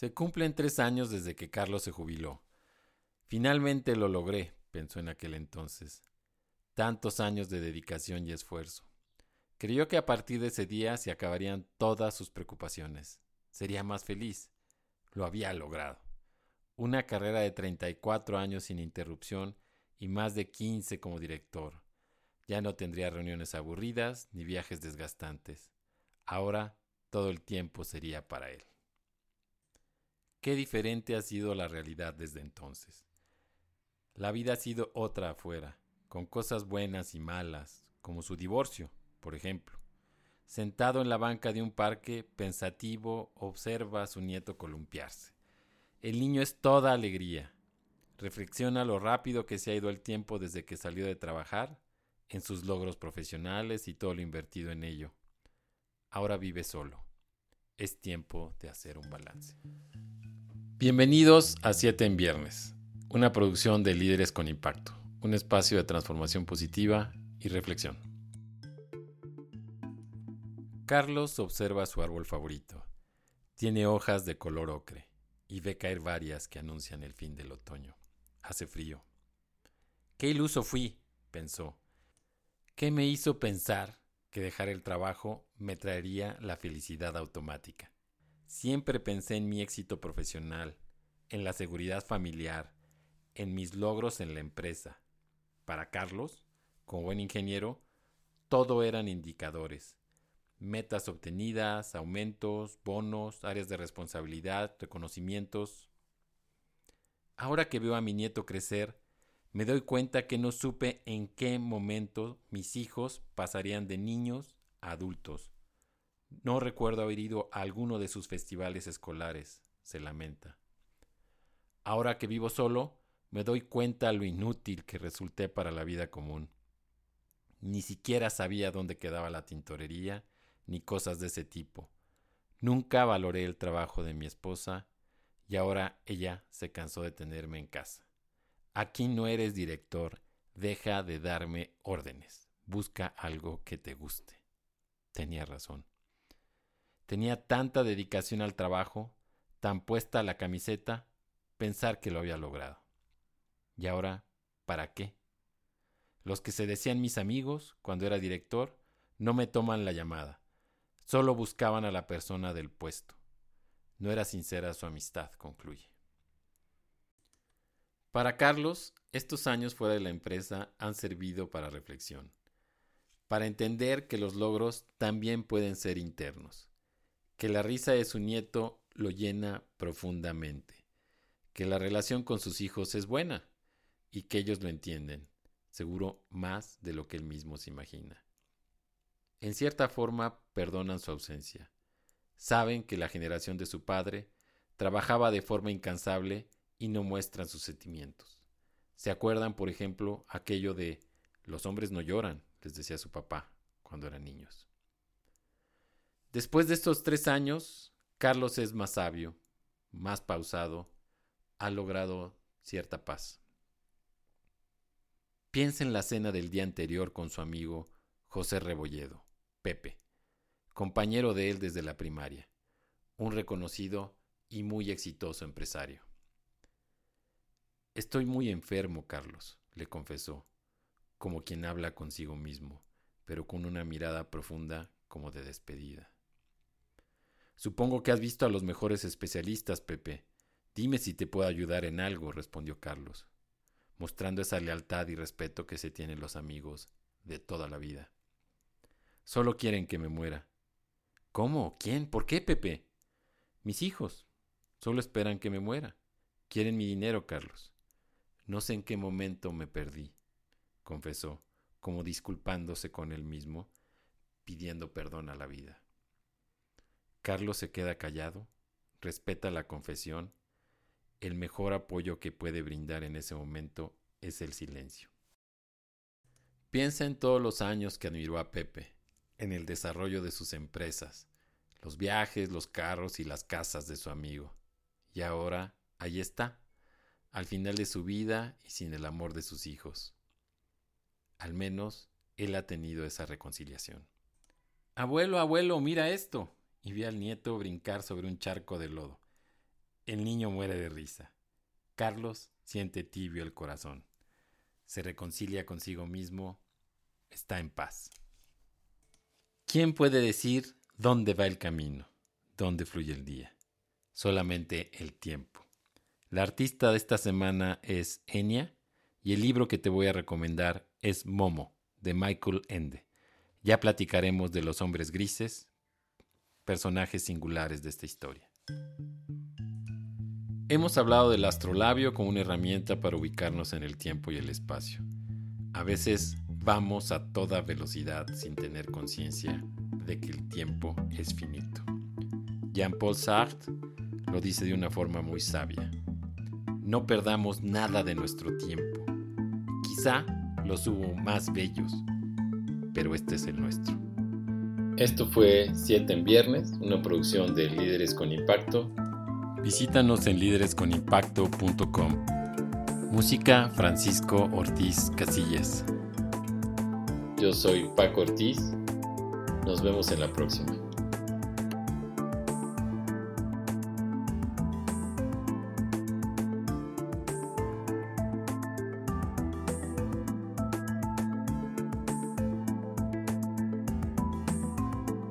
Se cumplen tres años desde que Carlos se jubiló. Finalmente lo logré, pensó en aquel entonces. Tantos años de dedicación y esfuerzo. Creyó que a partir de ese día se acabarían todas sus preocupaciones. Sería más feliz. Lo había logrado. Una carrera de 34 años sin interrupción y más de 15 como director. Ya no tendría reuniones aburridas ni viajes desgastantes. Ahora todo el tiempo sería para él. Qué diferente ha sido la realidad desde entonces. La vida ha sido otra afuera, con cosas buenas y malas, como su divorcio, por ejemplo. Sentado en la banca de un parque, pensativo, observa a su nieto columpiarse. El niño es toda alegría. Reflexiona lo rápido que se ha ido el tiempo desde que salió de trabajar, en sus logros profesionales y todo lo invertido en ello. Ahora vive solo. Es tiempo de hacer un balance. Bienvenidos a 7 en Viernes, una producción de Líderes con Impacto, un espacio de transformación positiva y reflexión. Carlos observa su árbol favorito. Tiene hojas de color ocre y ve caer varias que anuncian el fin del otoño. Hace frío. Qué iluso fui, pensó. ¿Qué me hizo pensar que dejar el trabajo me traería la felicidad automática? Siempre pensé en mi éxito profesional, en la seguridad familiar, en mis logros en la empresa. Para Carlos, como buen ingeniero, todo eran indicadores metas obtenidas, aumentos, bonos, áreas de responsabilidad, reconocimientos. Ahora que veo a mi nieto crecer, me doy cuenta que no supe en qué momento mis hijos pasarían de niños a adultos. No recuerdo haber ido a alguno de sus festivales escolares, se lamenta. Ahora que vivo solo, me doy cuenta lo inútil que resulté para la vida común. Ni siquiera sabía dónde quedaba la tintorería, ni cosas de ese tipo. Nunca valoré el trabajo de mi esposa y ahora ella se cansó de tenerme en casa. Aquí no eres director, deja de darme órdenes, busca algo que te guste. Tenía razón. Tenía tanta dedicación al trabajo, tan puesta la camiseta, pensar que lo había logrado. ¿Y ahora, para qué? Los que se decían mis amigos cuando era director no me toman la llamada. Solo buscaban a la persona del puesto. No era sincera su amistad, concluye. Para Carlos, estos años fuera de la empresa han servido para reflexión, para entender que los logros también pueden ser internos, que la risa de su nieto lo llena profundamente, que la relación con sus hijos es buena y que ellos lo entienden, seguro más de lo que él mismo se imagina en cierta forma perdonan su ausencia. Saben que la generación de su padre trabajaba de forma incansable y no muestran sus sentimientos. Se acuerdan, por ejemplo, aquello de los hombres no lloran, les decía su papá cuando eran niños. Después de estos tres años, Carlos es más sabio, más pausado, ha logrado cierta paz. Piensa en la cena del día anterior con su amigo José Rebolledo. Pepe, compañero de él desde la primaria, un reconocido y muy exitoso empresario. Estoy muy enfermo, Carlos, le confesó, como quien habla consigo mismo, pero con una mirada profunda como de despedida. Supongo que has visto a los mejores especialistas, Pepe. Dime si te puedo ayudar en algo, respondió Carlos, mostrando esa lealtad y respeto que se tienen los amigos de toda la vida. Solo quieren que me muera. ¿Cómo? ¿Quién? ¿Por qué, Pepe? Mis hijos. Solo esperan que me muera. Quieren mi dinero, Carlos. No sé en qué momento me perdí, confesó, como disculpándose con él mismo, pidiendo perdón a la vida. Carlos se queda callado, respeta la confesión. El mejor apoyo que puede brindar en ese momento es el silencio. Piensa en todos los años que admiró a Pepe, en el desarrollo de sus empresas, los viajes, los carros y las casas de su amigo. Y ahora, ahí está, al final de su vida y sin el amor de sus hijos. Al menos él ha tenido esa reconciliación. Abuelo, abuelo, mira esto. Y vi al nieto brincar sobre un charco de lodo. El niño muere de risa. Carlos siente tibio el corazón. Se reconcilia consigo mismo. Está en paz. ¿Quién puede decir dónde va el camino? ¿Dónde fluye el día? Solamente el tiempo. La artista de esta semana es Enya y el libro que te voy a recomendar es Momo, de Michael Ende. Ya platicaremos de los hombres grises, personajes singulares de esta historia. Hemos hablado del astrolabio como una herramienta para ubicarnos en el tiempo y el espacio. A veces vamos a toda velocidad sin tener conciencia de que el tiempo es finito. Jean-Paul Sartre lo dice de una forma muy sabia. No perdamos nada de nuestro tiempo. Quizá los hubo más bellos, pero este es el nuestro. Esto fue 7 en Viernes, una producción de Líderes con Impacto. Visítanos en líderesconimpacto.com. Música Francisco Ortiz Casillas. Yo soy Paco Ortiz. Nos vemos en la próxima.